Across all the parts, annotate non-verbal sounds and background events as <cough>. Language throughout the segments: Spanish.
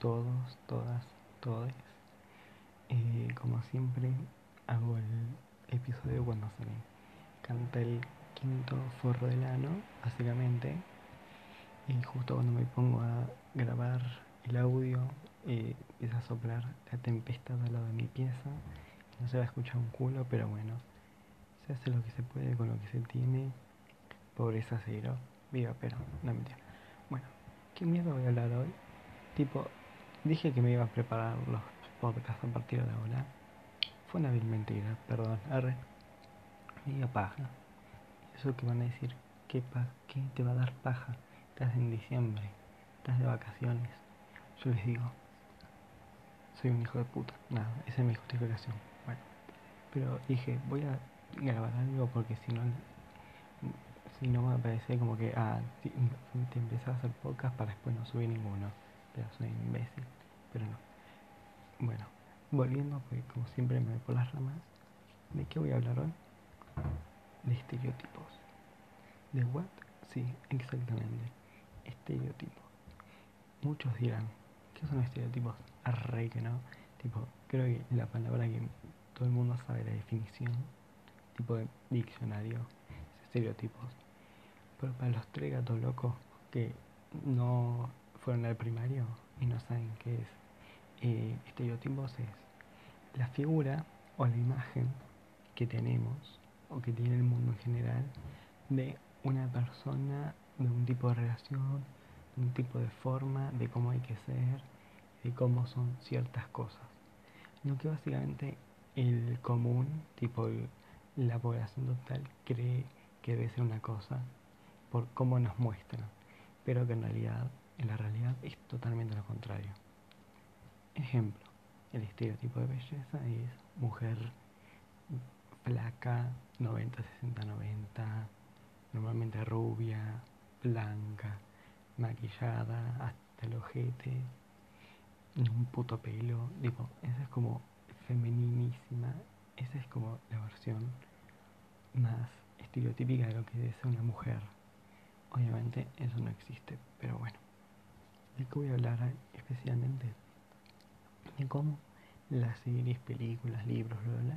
todos, todas, todes. Eh, como siempre, hago el episodio cuando se me canta el quinto forro del ano, básicamente. Y justo cuando me pongo a grabar el audio, eh, empieza a soplar la tempestad al lado de mi pieza. No se va a escuchar un culo, pero bueno, se hace lo que se puede con lo que se tiene. Pobreza cero, viva, pero no mentira. Bueno, ¿qué mierda voy a hablar hoy? Tipo, dije que me iba a preparar los podcasts a partir de ahora. Fue una vil mentira, perdón. Arre. Me paja. Eso que van a decir, ¿qué, pa ¿qué te va a dar paja? Estás en diciembre, estás de vacaciones. Yo les digo, soy un hijo de puta. Nada, esa es mi justificación. Bueno, pero dije, voy a grabar algo porque si no, si no me parece como que, ah, te empezás a hacer podcast para después no subir ninguno. Soy un imbécil. Pero no. Bueno, volviendo, porque como siempre me voy por las ramas, ¿de qué voy a hablar hoy? De estereotipos. ¿De what? Sí, exactamente. Estereotipos. Muchos dirán, ¿qué son estereotipos? Arre que no. Tipo, creo que la palabra que todo el mundo sabe la definición, tipo de diccionario, es estereotipos. Pero para los tres gatos locos que no fueron al primario y no saben qué es eh, estereotipos, es la figura o la imagen que tenemos o que tiene el mundo en general de una persona, de un tipo de relación, de un tipo de forma, de cómo hay que ser, de cómo son ciertas cosas. Lo que básicamente el común, tipo la población total, cree que debe ser una cosa por cómo nos muestran, pero que en realidad, en la realidad es totalmente lo contrario. Ejemplo, el estereotipo de belleza es mujer flaca, 90, 60, 90, normalmente rubia, blanca, maquillada, hasta el ojete, un puto pelo, digo, esa es como femeninísima, esa es como la versión más estereotípica de lo que es una mujer. Obviamente eso no existe, pero bueno. De que voy a hablar especialmente de cómo las series, películas, libros, bla,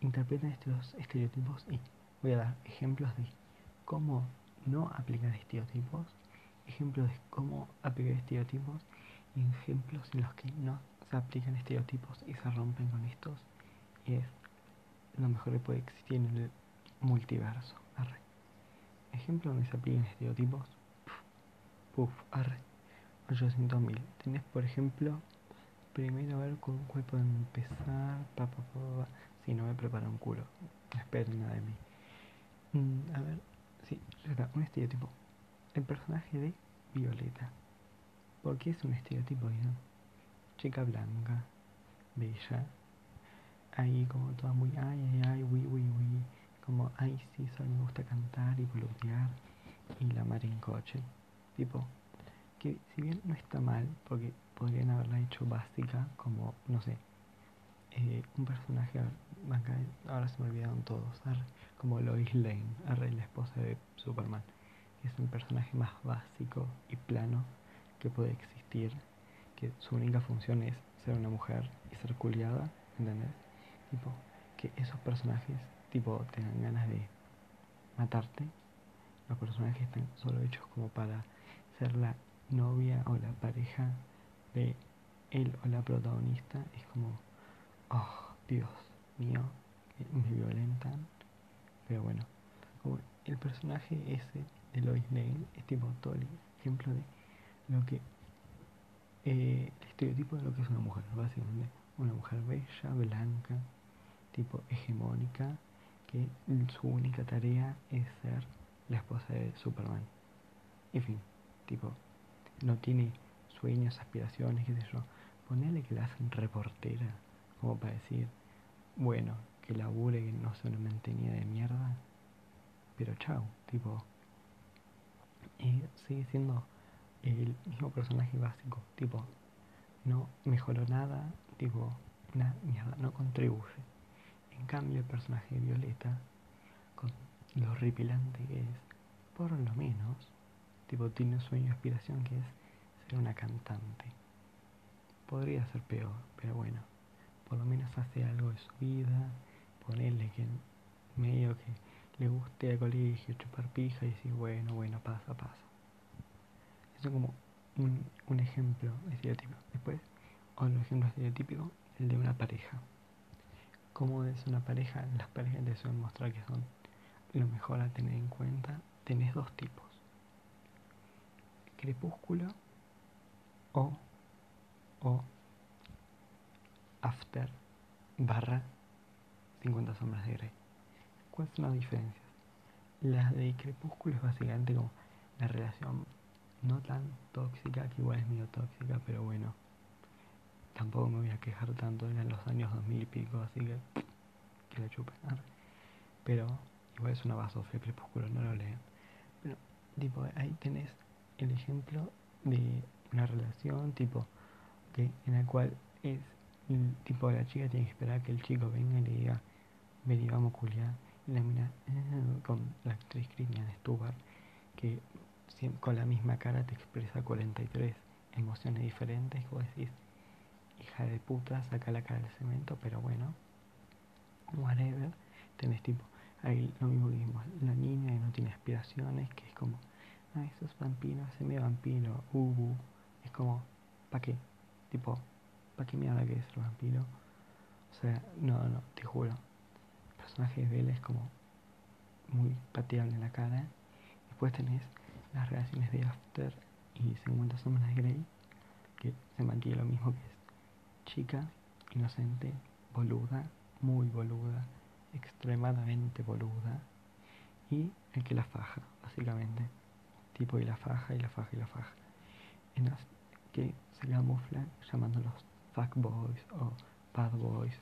interpretan estos estereotipos y voy a dar ejemplos de cómo no aplicar estereotipos, ejemplos de cómo aplicar estereotipos y ejemplos en los que no se aplican estereotipos y se rompen con estos y es lo mejor que puede existir en el multiverso. Arre. Ejemplo donde se aplican estereotipos. Puf, arre. 800.000. Tenés, por ejemplo, primero a ver con cuál pueden empezar. Pa, pa, pa, si no me preparo un culo. No esperen nada de mí. Mm, a ver, sí, ya un estereotipo. El personaje de Violeta. ¿Por qué es un estereotipo, ya? Chica blanca, bella. Ahí como toda muy ay, ay, ay, uy, uy, uy como, ay, sí, solo me gusta cantar y boludear y la mar en coche. Tipo, si bien no está mal, porque podrían haberla hecho básica, como, no sé, eh, un personaje, ahora se me olvidaron todos, como Lois Lane, la esposa de Superman, que es un personaje más básico y plano que puede existir, que su única función es ser una mujer y ser culiada, ¿entendés? Tipo, que esos personajes tipo te dan ganas de matarte. Los personajes están solo hechos como para ser la novia o la pareja de él o la protagonista. Es como, oh, Dios mío, me violentan. Pero bueno, el personaje ese de Lois Lane es tipo todo ejemplo de lo que eh, el estereotipo de lo que es una mujer, básicamente una mujer bella, blanca, tipo hegemónica, que su única tarea es ser la esposa de Superman. En fin, tipo, no tiene sueños, aspiraciones, qué sé yo. Ponele que la hacen reportera, como para decir, bueno, que labure, que no se una mantenida de mierda, pero chao, tipo, sigue siendo el mismo personaje básico, tipo, no mejoró nada, tipo, nada, mierda, no contribuye. En cambio, el personaje de Violeta, con lo horripilante que es, por lo menos, tipo, tiene un sueño y aspiración que es ser una cantante. podría ser peor, pero bueno, por lo menos hace algo de su vida, ponerle que medio que le guste al colegio, chupar pija y decir, bueno, bueno, pasa, pasa. Eso es como un, un ejemplo estereotípico. Después, otro ejemplo estereotípico, el de una pareja. ¿Cómo es una pareja? Las parejas te suelen mostrar que son lo mejor a tener en cuenta. Tenés dos tipos. Crepúsculo o, o after barra 50 sombras de Grey. ¿Cuáles son las diferencias? Las de Crepúsculo es básicamente como la relación no tan tóxica, que igual es medio tóxica, pero bueno, tampoco me voy a quejar tanto, en los años 2000 y pico, así que que la chupen. Pero igual es una basofia Crepúsculo, no lo lean. Pero, tipo, ahí tenés el ejemplo de una relación, tipo, que en la cual es, tipo, la chica tiene que esperar que el chico venga y le diga, vení, vamos culiar la mina <laughs> con la actriz Christian Stewart que con la misma cara te expresa 43 emociones diferentes y vos decís hija de puta saca la cara del cemento pero bueno whatever. Tenés tipo ahí lo mismo que dijimos la niña que no tiene aspiraciones que es como ah esos vampiros ese medio vampiro uh, es como ¿para qué? tipo ¿para qué mierda que es el vampiro? o sea no no te juro personaje de Bella es como muy pateable en la cara. Después tenés las relaciones de After y 50 sombras de Grey, que se mantiene lo mismo que es chica, inocente, boluda, muy boluda, extremadamente boluda, y el que la faja, básicamente. Tipo y la faja y la faja y la faja. En las que se camuflan llamándolos fuckboys o bad boys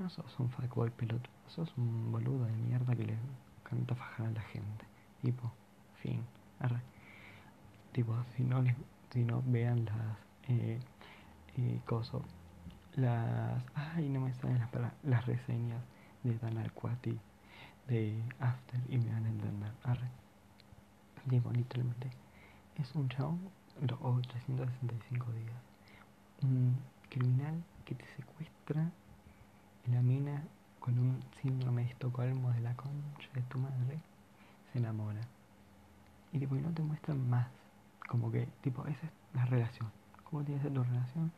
no sos un fuckboy pelotudo, sos un boludo de mierda que le canta fajar a la gente. Tipo, fin. Arre. Tipo, si no, les, si no vean las eh, eh, cosas, las. Ay, no me salen las las reseñas de Dan Alquati de After y me van a entender. Arre. Tipo, literalmente. Es un chavo, o 365 días. Un criminal que te secuestra la mina con un síndrome de Estocolmo de la concha de tu madre se enamora. Y tipo, no te muestran más. Como que, tipo, esa es la relación. ¿Cómo tiene que ser tu relación?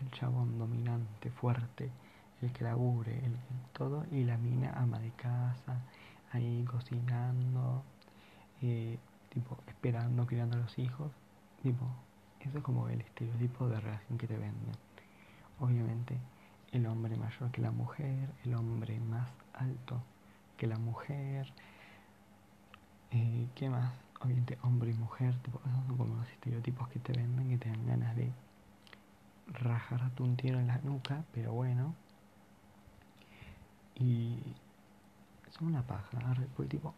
El chabón dominante, fuerte, el que labure, el, todo, y la mina ama de casa, ahí cocinando, eh, tipo, esperando, criando a los hijos. Tipo, eso es como el estereotipo de relación que te venden. Obviamente, el hombre mayor que la mujer, el hombre más alto que la mujer. Eh, ¿Qué más? Obviamente hombre y mujer, tipo, esos son como los estereotipos que te venden, que te dan ganas de rajarte un tiro en la nuca, pero bueno. Y son una paja, porque tipo,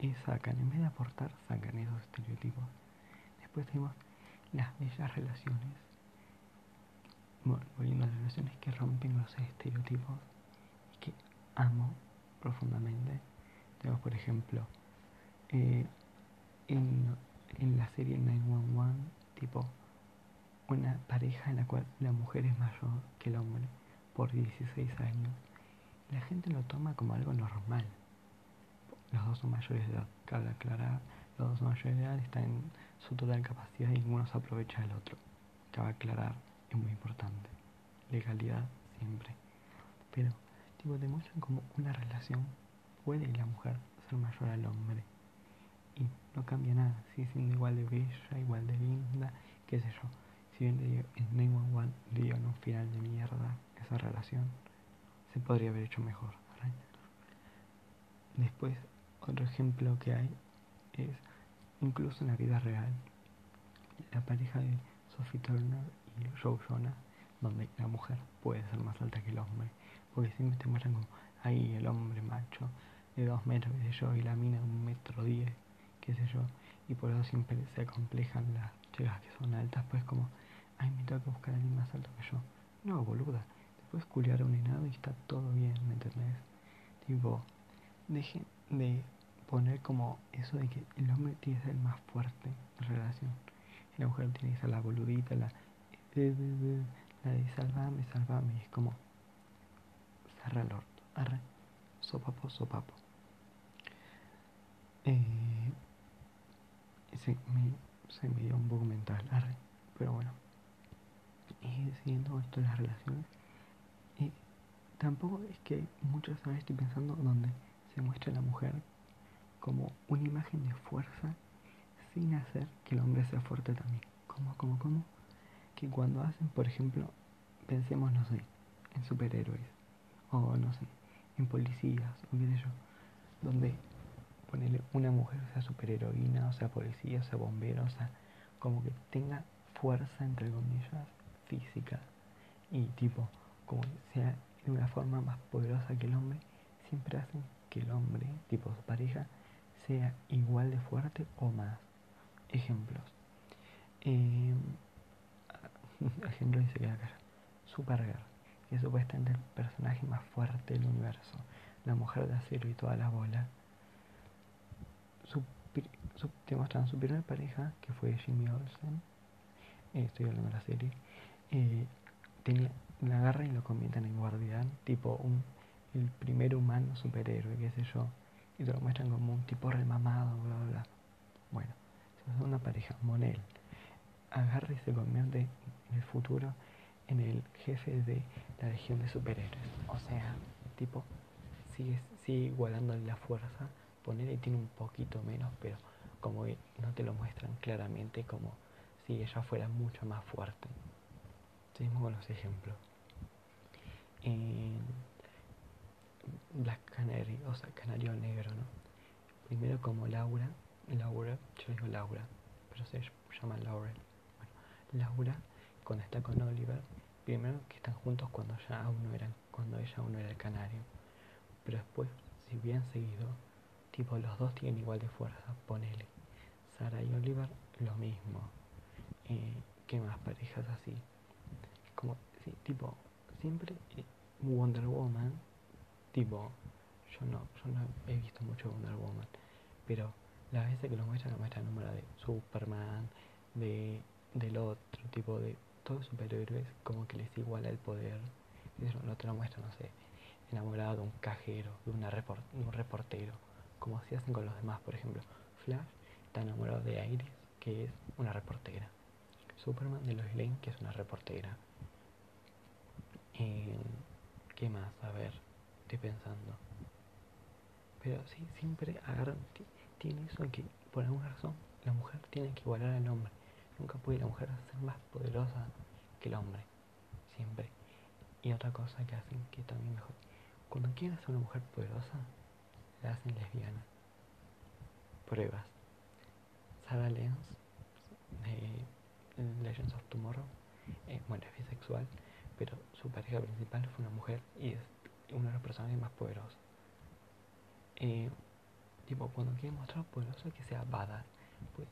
y sacan, en vez de aportar, sacan esos estereotipos. Después tenemos las bellas relaciones volviendo a las relaciones que rompen los estereotipos y que amo profundamente. Tenemos, por ejemplo, eh, en, en, la serie 911, tipo, una pareja en la cual la mujer es mayor que el hombre por 16 años. La gente lo toma como algo normal. Los dos son mayores de edad, cabe aclarar, los dos son mayores de edad, están en su total capacidad y ninguno se aprovecha del otro. Cabe aclarar muy importante. Legalidad siempre. Pero, tipo, demuestran como una relación puede la mujer ser mayor al hombre. Y no cambia nada, sigue siendo igual de bella, igual de linda, qué sé yo. Si bien le digo, en 911 le dio un final de mierda esa relación, se podría haber hecho mejor. Después, otro ejemplo que hay es, incluso en la vida real, la pareja de Sophie Turner y Joe Jonas, donde la mujer puede ser más alta que el hombre, porque siempre te muestran como ahí el hombre macho de dos metros, qué sé yo, y la mina de un metro diez, qué sé yo, y por eso siempre se acomplejan las chicas que son altas, pues como, ay, me tengo que buscar a alguien más alto que yo. No, boluda, te puedes culiar a un enado y está todo bien, ¿me entendés? Tipo, dejen de poner como eso de que el hombre tiene que ser más fuerte en relación. Y la mujer tiene que ser la boludita, la la de salvame, salvame, es como cerra el orto, arre, sopapo, sopapo. Eh, se, me, se me dio un poco mental, arre, pero bueno. Y siguiendo esto de las relaciones, y tampoco es que muchas veces estoy pensando donde se muestra la mujer como una imagen de fuerza sin hacer que el hombre sea fuerte también. ¿Cómo, cómo, cómo? Que cuando hacen, por ejemplo, pensemos, no sé, en superhéroes, o no sé, en policías, o qué sé yo, donde ponerle una mujer sea superheroína, o sea policía, o sea bombero, o sea, como que tenga fuerza, entre comillas, física, y tipo, como sea de una forma más poderosa que el hombre, siempre hacen que el hombre, tipo su pareja, sea igual de fuerte o más. Ejemplos. Eh, <laughs> ejemplo dice que acá. Supergirl, que es supuestamente el personaje más fuerte del universo. La mujer de acero y toda la bola. Su, te muestran su primera pareja, que fue Jimmy Olsen. Eh, estoy hablando de la serie. Eh, tenía, la agarra y lo convierten en guardián, tipo un, el primer humano superhéroe, qué sé yo. Y te lo muestran como un tipo remamado, bla, bla, bla. Bueno, se una pareja, Monel. Agarra y se convierte en el futuro en el jefe de la legión de superhéroes. O sea, tipo, sigue, sigue igualando la fuerza. Ponele tiene un poquito menos, pero como que no te lo muestran claramente como si ella fuera mucho más fuerte. Seguimos con los ejemplos. Black Canary, o sea, Canario Negro, ¿no? Primero como Laura, Laura, yo digo Laura, pero se llama Laura. Bueno, Laura, cuando está con Oliver, primero que están juntos cuando ya aún no eran, cuando ella aún no era el canario. Pero después, si bien seguido, tipo los dos tienen igual de fuerza, ponele. Sara y Oliver, lo mismo. Eh, ¿Qué más parejas así? Como, sí, tipo, siempre eh, Wonder Woman, tipo, yo no, yo no he visto mucho Wonder Woman, pero las veces que lo muestran, lo muestran número de Superman, de del otro tipo de todos superhéroes, como que les iguala el poder. Eso no te lo muestran, no sé, enamorado de un cajero, de, una report, de un reportero, como si hacen con los demás, por ejemplo. Flash está enamorado de Iris, que es una reportera. Superman de Lois Lane, que es una reportera. Eh, ¿Qué más? A ver, pensando. Pero sí, siempre agarran, tiene eso que por alguna razón la mujer tiene que igualar al hombre. Nunca puede la mujer ser más poderosa que el hombre. Siempre. Y otra cosa que hacen que también mejor. Cuando quieren ser una mujer poderosa, la hacen lesbiana. Pruebas. Sarah Lenz de Legends of Tomorrow, bueno, es bisexual, pero su pareja principal fue una mujer y es una de las personajes más poderosas. Eh, tipo, cuando quiere mostrar poderoso, que sea badass. Pues,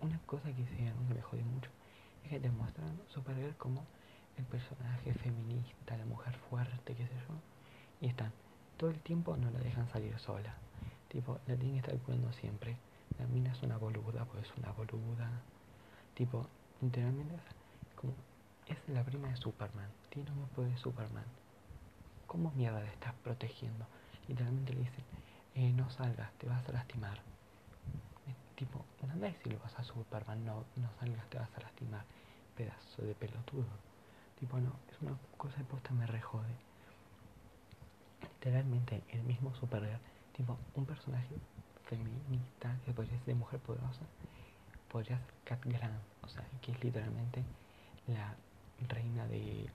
una cosa que hicieron que me jodió mucho es que te muestran Supergirl como el personaje feminista, la mujer fuerte, qué sé yo, y están todo el tiempo no la dejan salir sola. Tipo, la tienen que estar cuidando siempre. La mina es una boluda, pues es una boluda. Tipo, literalmente, como es la prima de Superman, tiene un poder de Superman. ¿Cómo mierda le estás protegiendo? Literalmente le dicen, eh, no salgas, te vas a lastimar. tipo, una vez si lo vas a Superman, no, no salgas, te vas a lastimar. Pedazo de pelotudo. Tipo, no, es una cosa de posta me rejode. Literalmente, el mismo Supergirl, tipo, un personaje feminista que podría ser de mujer poderosa, podría ser Cat Grant, o sea, que es literalmente la reina de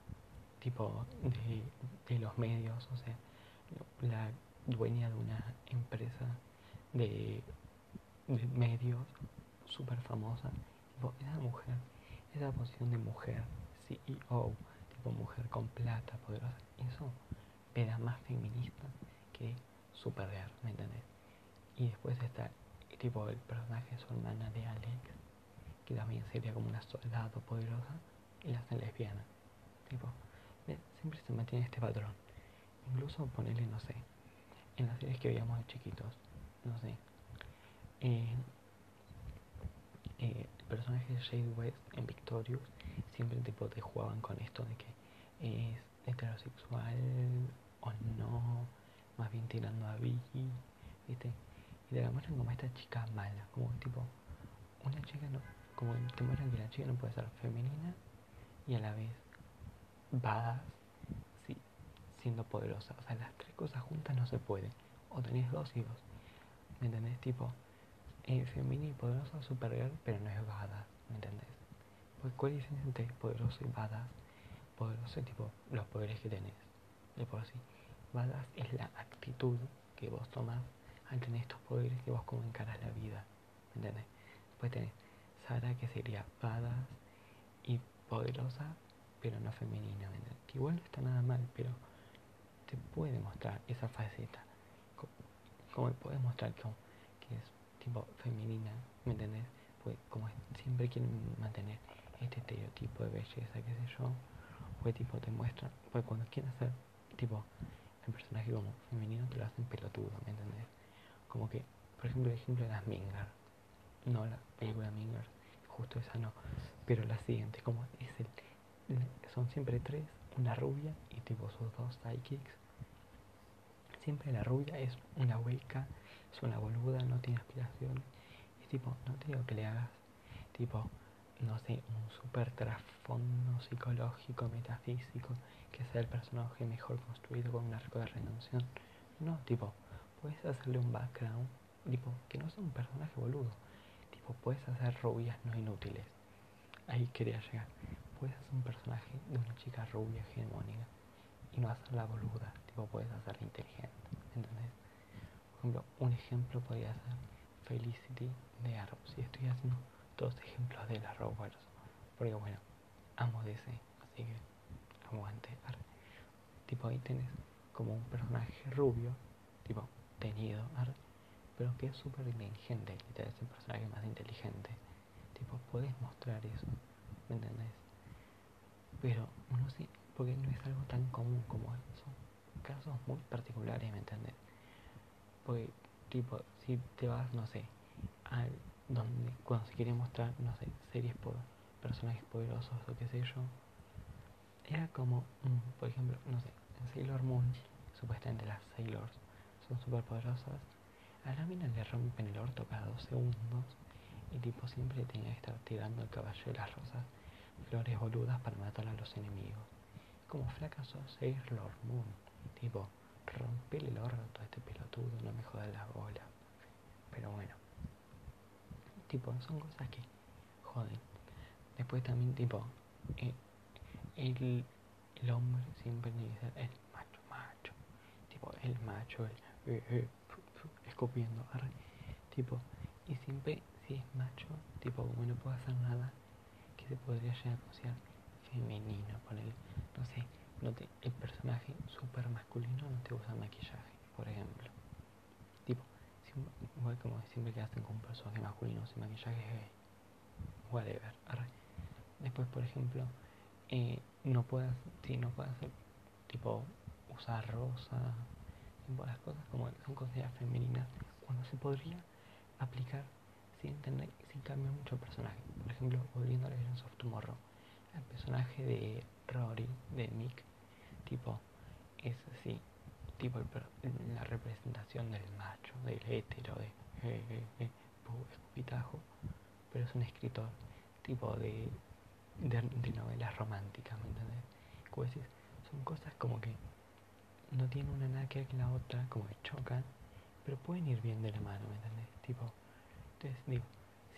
tipo de, de los medios, o sea, la dueña de una empresa de, medios súper famosa. Tipo, esa mujer, esa posición de mujer, CEO, tipo mujer con plata, poderosa, eso era más feminista que Supergirl, ¿me entendés? Y después está tipo el personaje de su hermana de Alex, que también sería como una soldado poderosa, y la hacen lesbiana. Tipo, siempre se mantiene este patrón. Incluso ponerle, no sé, en las series que veíamos de chiquitos, no sé, eh, el personaje de Shade West en Victorious siempre tipo te jugaban con esto de que es heterosexual o no, más bien tirando a bi, ¿viste? Y te la muestran como esta chica mala, como tipo, una chica no, como te muestran que la chica no puede ser femenina y a la vez badass, sí, siendo poderosa. O sea, las tres cosas juntas no se puede. O tenés dos dos. ¿Me entendés? Tipo, eh, femenina y poderosa, supergirl, pero no es badass, ¿me entendés? Pues, ¿cuál es entre poderoso y badass? Poderoso es tipo los poderes que tenés, de por sí. Badass es la actitud que vos tomás al tener estos poderes que vos como encarás la vida, ¿me entendés? Después tenés Sara que sería badass y poderosa, pero no femenina, ¿me entendés? Que igual no está nada mal, pero te puede mostrar esa faceta. Como, puede mostrar que, es tipo femenina, ¿me entendés? Pues como siempre quieren mantener este estereotipo de belleza, qué sé yo, pues tipo te muestran, pues cuando quieren hacer tipo el personaje como femenino te lo hacen pelotudo, ¿me entendés? Como que, por ejemplo, el ejemplo de las Minger, no la película Minger, justo esa no, pero la siguiente, como es el, son siempre tres, una rubia y tipo sus dos sidekicks. Siempre la rubia es una hueca, es una boluda, no tiene aspiración. Y tipo, no te digo que le hagas tipo no sé, un super trasfondo psicológico, metafísico, que sea el personaje mejor construido con un arco de redención. No, tipo, puedes hacerle un background, tipo, que no sea un personaje boludo. Tipo, puedes hacer rubias no inútiles. Ahí quería llegar. Puedes hacer un personaje de una chica rubia hegemónica y no hacerla boluda. Tipo, puedes hacerla inteligente. ¿Entendés? Por ejemplo, un ejemplo podría ser Felicity de Arrow. Si estoy haciendo dos ejemplos de la Roberts. Porque bueno, amo DC, así que aguante. Tipo ahí tenés como un personaje rubio, tipo tenido, pero que es súper inteligente, que es el personaje más inteligente. Tipo, puedes mostrar eso, ¿me entendés? Pero no sé, porque no es algo tan común como eso. Casos muy particulares, ¿me entendés? Porque, tipo, si te vas, no sé, al donde cuando se quiere mostrar, no sé, series por personajes poderosos o qué sé yo, era como, mm, por ejemplo, no sé, en Sailor Moon, supuestamente las Sailors son súper poderosas, a la mina le rompen el orto cada dos segundos y tipo siempre tenía que estar tirando el caballo de las rosas, flores boludas para matar a los enemigos. Como fracaso Sailor Moon, tipo, rompele el orto a este pelotudo, no me jodas la bola. Pero bueno tipo, son cosas que joden. Después también, tipo, eh, el, el, hombre siempre ser el macho, macho. Tipo, el macho, el eh, eh, escupiendo, tipo, y siempre, si es macho, tipo, como no puede hacer nada, que se podría llegar a considerar femenino, poner, no sé, no te, el personaje super masculino no te usa maquillaje, por ejemplo. Igual como siempre que hacen con un personaje masculino sin maquillaje gay whatever después por ejemplo eh, no puedas si no puedes hacer tipo usar rosa tipo las cosas como son consideradas femeninas cuando se podría aplicar sin tener sin cambiar mucho el personaje por ejemplo volviendo a Legends of Tomorrow el personaje de Rory de Nick tipo es así tipo la representación del macho, del hétero, de eh, pero es un escritor tipo de, de, novelas románticas, ¿me entendés? Como son cosas como que no tienen una nada que ver con la otra, como que chocan, pero pueden ir bien de la mano, ¿me entendés? Tipo, entonces digo,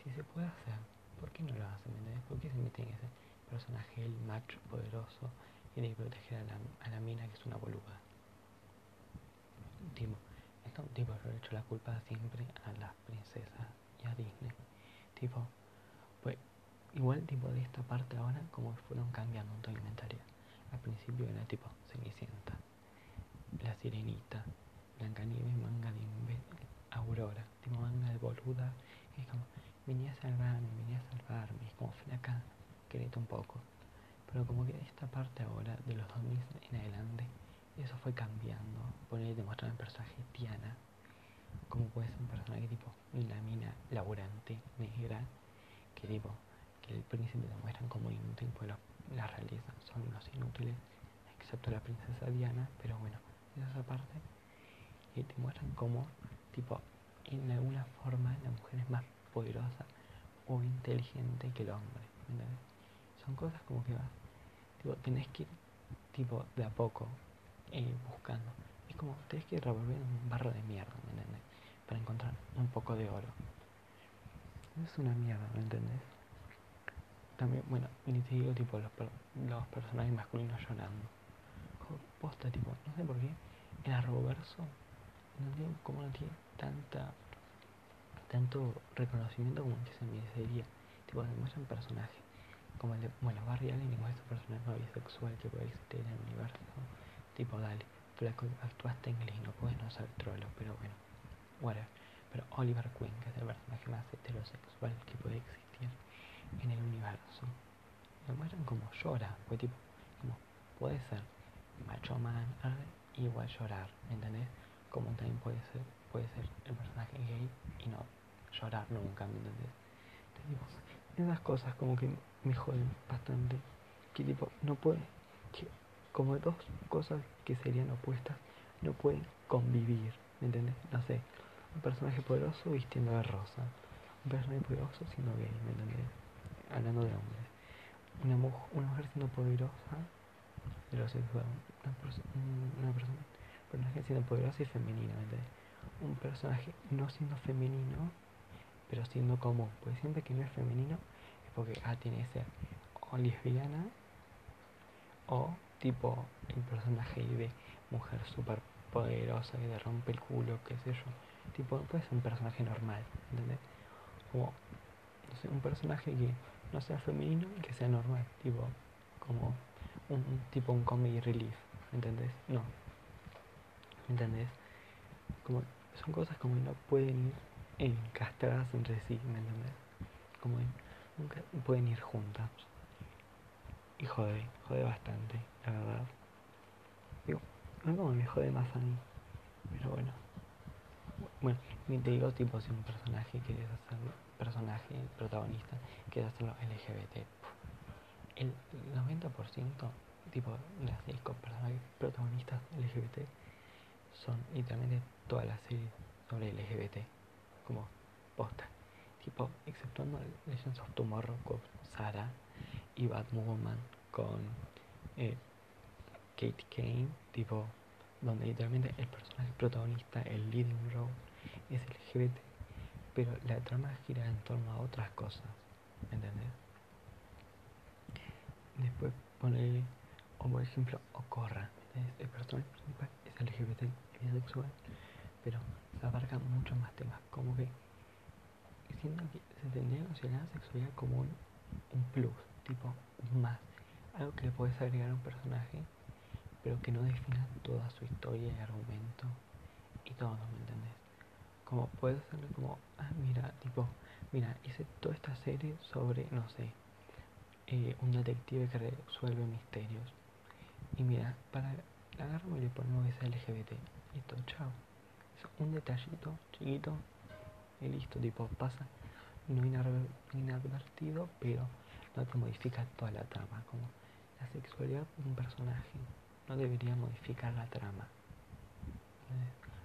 si se puede hacer, ¿por qué no lo hacen. ¿Por qué se meten en ese personaje, el macho poderoso, y de proteger a la, a la mina que es una boluda? tipo, esto, tipo, yo he hecho la culpa siempre a las princesas y a Disney. Tipo, pues, igual tipo de esta parte ahora como fueron cambiando un tono Al principio era tipo Cenicienta, La Sirenita, Blancanieves, manga de Aurora, tipo manga de boluda. Es como, venía a salvarme, venía a salvarme, es como flaca, querete un poco. Pero como que esta parte ahora, de los 2000 en adelante, eso fue cambiando. Poner demostrar el personaje Tiana, como puede ser un personaje tipo una mina laburante, negra, que tipo, que el príncipe lo muestran como inútil, pues la realeza son unos inútiles, excepto la princesa Diana, pero bueno, esa parte. Y te muestran como, tipo, en alguna forma la mujer es más poderosa o inteligente que el hombre. Son cosas como que vas, tipo, tenés que ir, tipo, de a poco eh, buscando. Es como, tenés que ir revolviendo un barro de mierda, ¿me entiendes? Para encontrar un poco de oro. Es una mierda, ¿me entendés? También, bueno, ni te digo, tipo, los, los personajes masculinos llorando. Posta, tipo, no sé por qué, el arroverso, no entiendo cómo no tiene tanta tanto reconocimiento como que se merecería. Tipo, demuestran personajes como el de, bueno, Barry Allen y muestra un personaje no bisexual que puede existir en el universo. Tipo, dale, flaco, actuaste inglés no puedes no ser trolo, pero bueno, whatever. Pero Oliver Queen, que es el personaje más heterosexual que puede existir en el universo, lo muestran como llora, pues tipo, como puede ser macho man, igual llorar, ¿entendés? Como también puede ser, puede ser el personaje gay y no llorar nunca, ¿me entendés? esas cosas como que me joden bastante. Que tipo, no puede, que como dos cosas que serían opuestas, no pueden convivir, ¿me entiendes? No sé, un personaje poderoso vistiendo de rosa, un personaje poderoso siendo gay, ¿me entendés? Hablando de hombres. Una, mujer, una mujer siendo poderosa, heterosexual, una, persona, una persona, personaje siendo poderosa y femenina, ¿me? Un personaje no siendo femenino pero siendo común, pues siempre que no es femenino es porque ah, tiene que ser o lesbiana o tipo el personaje de mujer súper poderosa que le rompe el culo, qué sé yo. Tipo, puede ser un personaje normal, ¿entendés? Como, no sé, un personaje que no sea femenino y que sea normal, tipo, como un, tipo un comedy relief, ¿entendés? No. ¿Entendés? Como, son cosas como que no pueden ir encastradas entre sí, ¿me entiendes? Como nunca pueden ir juntas. Y jode, jode bastante, la verdad. Digo, no como me jode más a mí. Pero bueno. Bueno, ni te digo tipo si un personaje quieres hacerlo, personaje, protagonista, quieres hacerlo LGBT. El 90% tipo las series con personajes protagonistas LGBT son literalmente todas las series sobre LGBT como posta. Tipo, exceptuando Legends of Tomorrow con Sarah y Batwoman con eh, Kate Kane, tipo, donde literalmente el personaje protagonista, el leading role, es LGBT, pero la trama gira en torno a otras cosas, ¿entendés? Después pone, o por ejemplo, Ocorra, el personaje principal LGBT, es bisexual, pero se abarcan muchos más temas, como que siento que se tendría que considerar la sexualidad como un, plus, tipo un más, algo que le puedes agregar a un personaje, pero que no defina toda su historia y argumento y todo, ¿me entendés? Como puedes hacerlo como, ah, mira, tipo, mira, hice toda esta serie sobre, no sé, eh, un detective que resuelve misterios. Y mira, para agarrarme le ponemos ese LGBT. Y todo, chao un detallito chiquito y listo, tipo pasa no inadvertido, pero no te modifica toda la trama. Como la sexualidad de un personaje no debería modificar la trama.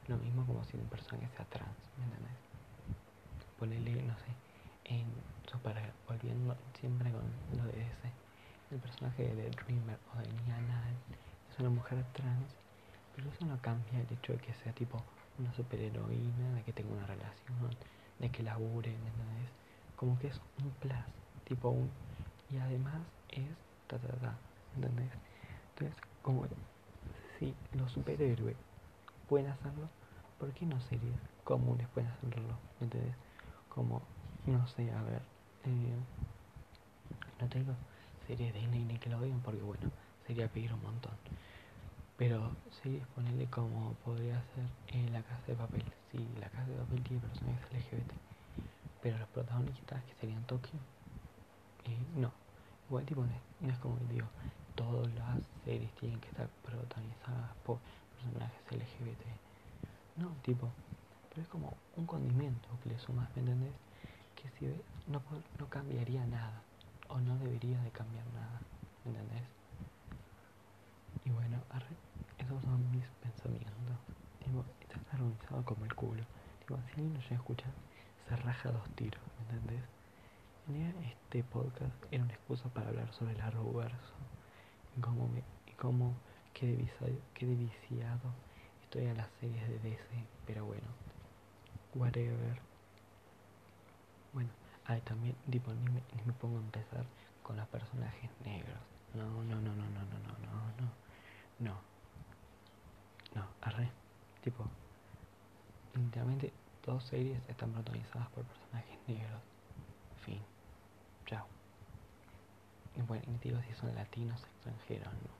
Lo mismo como si un personaje sea trans, ¿me entiendes? Ponele, no sé, en super, volviendo siempre con lo de ese, el personaje de Dreamer o de Niana es una mujer trans, pero eso no cambia el hecho de que sea tipo una superheroína, de que tenga una relación, de que labure, ¿me entiendes? Como que es un plus, tipo un... Y además es ta ta ta, ¿entendés? Entonces, como si los superhéroes pueden hacerlo, ¿por qué no series comunes pueden hacerlo? ¿Me entendés? Como, no sé, a ver, eh, no tengo series de Disney lo digan porque bueno, sería pedir un montón. Pero sí, ponerle como podría ser en La Casa de Papel. Sí, La Casa de Papel tiene personajes LGBT. Pero los protagonistas, que serían Tokio, eh, no. Igual tipo, no es como que digo, todas las series tienen que estar protagonizadas por personajes LGBT. No, tipo, pero es como un condimento que le sumas, ¿me entendés? Que si no, no cambiaría nada, o no debería de cambiar nada, ¿entendés? Y bueno, esos son mis pensamientos. Tipo, estás organizado como el culo. Tipo, si alguien no llega a escuchar, se raja dos tiros, ¿me entendés? Este podcast era una excusa para hablar sobre el arroverso y cómo, me, y cómo qué viciado estoy a las series de DC, pero bueno, whatever. Bueno, ay, también, tipo, ni me, ni me pongo a empezar con los personajes negros. No, no, no, no, no, no, no, no, no, no. No, arre. Tipo, literalmente dos series están protagonizadas por personajes negros. Fin. Chao. Y bueno, y digo si son latinos extranjeros, no.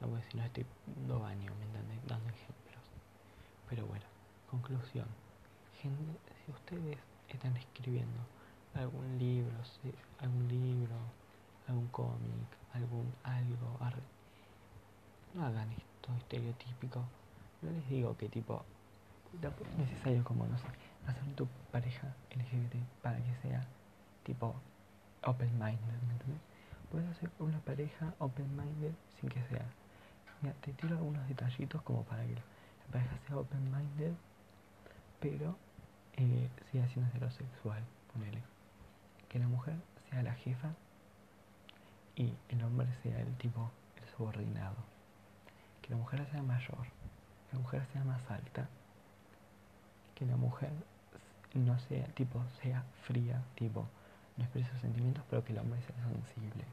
No, porque si no estoy dos años, ¿me entiendes? Dando ejemplos. Pero bueno, conclusión. Gente, si ustedes están escribiendo algún libro, algún libro, algún cómic, algún algo, no hagan esto estereotípico. No les digo que tipo, es necesario como, no sé, hacer tu pareja LGBT para que sea tipo open-minded, ¿me entiendes? Puedes hacer una pareja open-minded sin que sea. Mira, te tiro algunos detallitos como para que la pareja sea open-minded, pero eh, siga siendo heterosexual, ponele. Que la mujer sea la jefa y el hombre sea el tipo, el subordinado. Que la mujer sea mayor, que la mujer sea más alta, que la mujer no sea, tipo, sea fría, tipo, no expresa sus sentimientos, pero que el hombre sea sensible.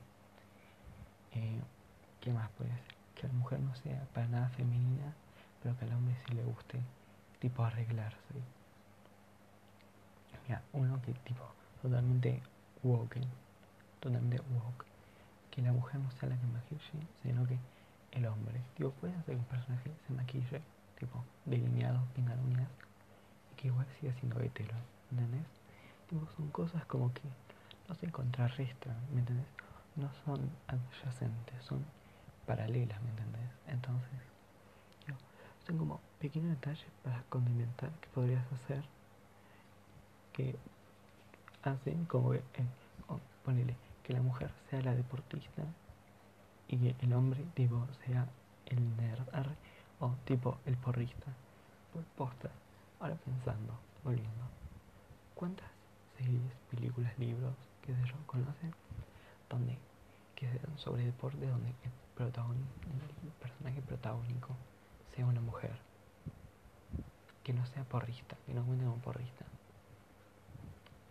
Eh, ¿Qué más puede ser? Que la mujer no sea para nada femenina, pero que al hombre sí le guste, tipo, arreglarse. Mira, uno que tipo, totalmente woke, totalmente woke. Que la mujer no sea la que maquille, sino que el hombre. Tipo, puede hacer que un personaje se maquille, tipo, delineado, pinga uñas, y que igual siga siendo hetero, ¿entendés? Tipo, son cosas como que no se contrarrestan, ¿me entendés? No son adyacentes, son paralelas, ¿me entendés? Entonces, son como pequeños detalles para condimentar que podrías hacer que hacen como que, eh, ponele, que la mujer sea la deportista y que el hombre tipo sea el nerd o tipo el porrista. Pues posta, ahora pensando, volviendo, ¿cuántas series, películas, libros que se yo conocen donde que sean sobre deporte donde el, el personaje protagónico sea una mujer que no sea porrista, que no cuente como porrista?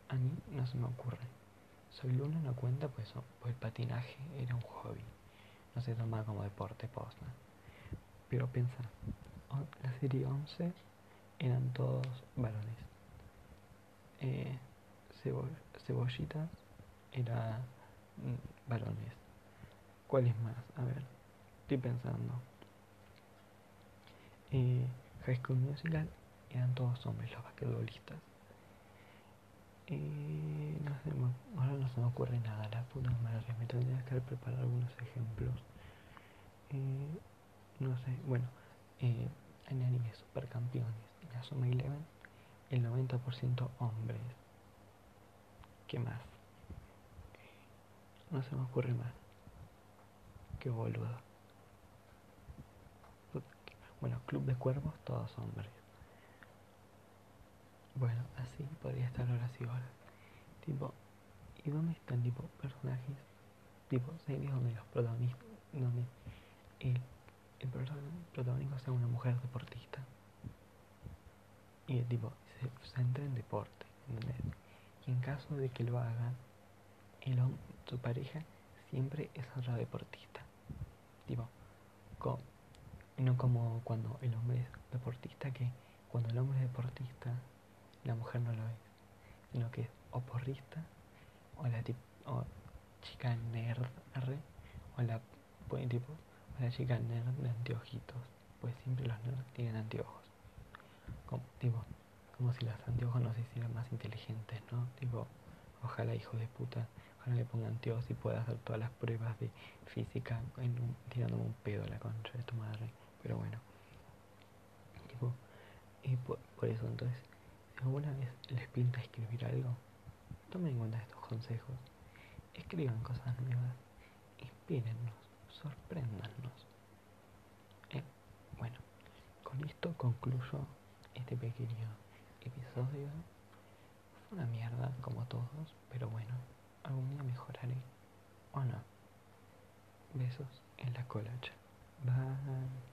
A mí no se me ocurre. Soy Luna no cuenta pues, pues el patinaje era un hobby. No se toma como deporte posta. Pero piensa, la serie 11 eran todos varones. Eh, cebollitas era mm, varones. ¿Cuál es más? A ver, estoy pensando. Eh, High School Musical eran todos hombres los basquetbolistas. Eh, no sé, no se me ocurre nada, la puta madre, me tendría que haber preparado algunos ejemplos. Eh, no sé, bueno, eh, en anime supercampeones, Suma Eleven, el 90% hombres. ¿Qué más? No se me ocurre más. Qué boludo. Bueno, Club de Cuervos, todos hombres. Bueno, así podría estar horas y horas. Tipo, ¿y dónde están tipo personajes? Tipo, series donde los protagonistas, donde el, el protagonista sea una mujer deportista. Y el tipo se centra en deporte, Y en caso de que lo hagan, el, su pareja siempre es otra deportista. Tipo, no como cuando el hombre es deportista, que cuando el hombre es deportista la mujer no lo es, sino que es o porrista, o la o chica nerd, o la tipo, o la chica nerd de anteojitos, pues siempre los nerds tienen anteojos. Como, tipo, como si los anteojos nos hicieran más inteligentes, ¿no? Tipo, ojalá hijo de puta, ojalá le ponga anteojos y pueda hacer todas las pruebas de física en un, tirándome un pedo a la concha de tu madre. Pero bueno, tipo, y por eso entonces alguna vez les pinta escribir algo, tomen en cuenta estos consejos. Escriban cosas nuevas, inspírennos, sorpréndanos. Eh, bueno, con esto concluyo este pequeño episodio. Fue una mierda como todos, pero bueno, algún día mejoraré. ¿O no? Besos en la colacha. Bye.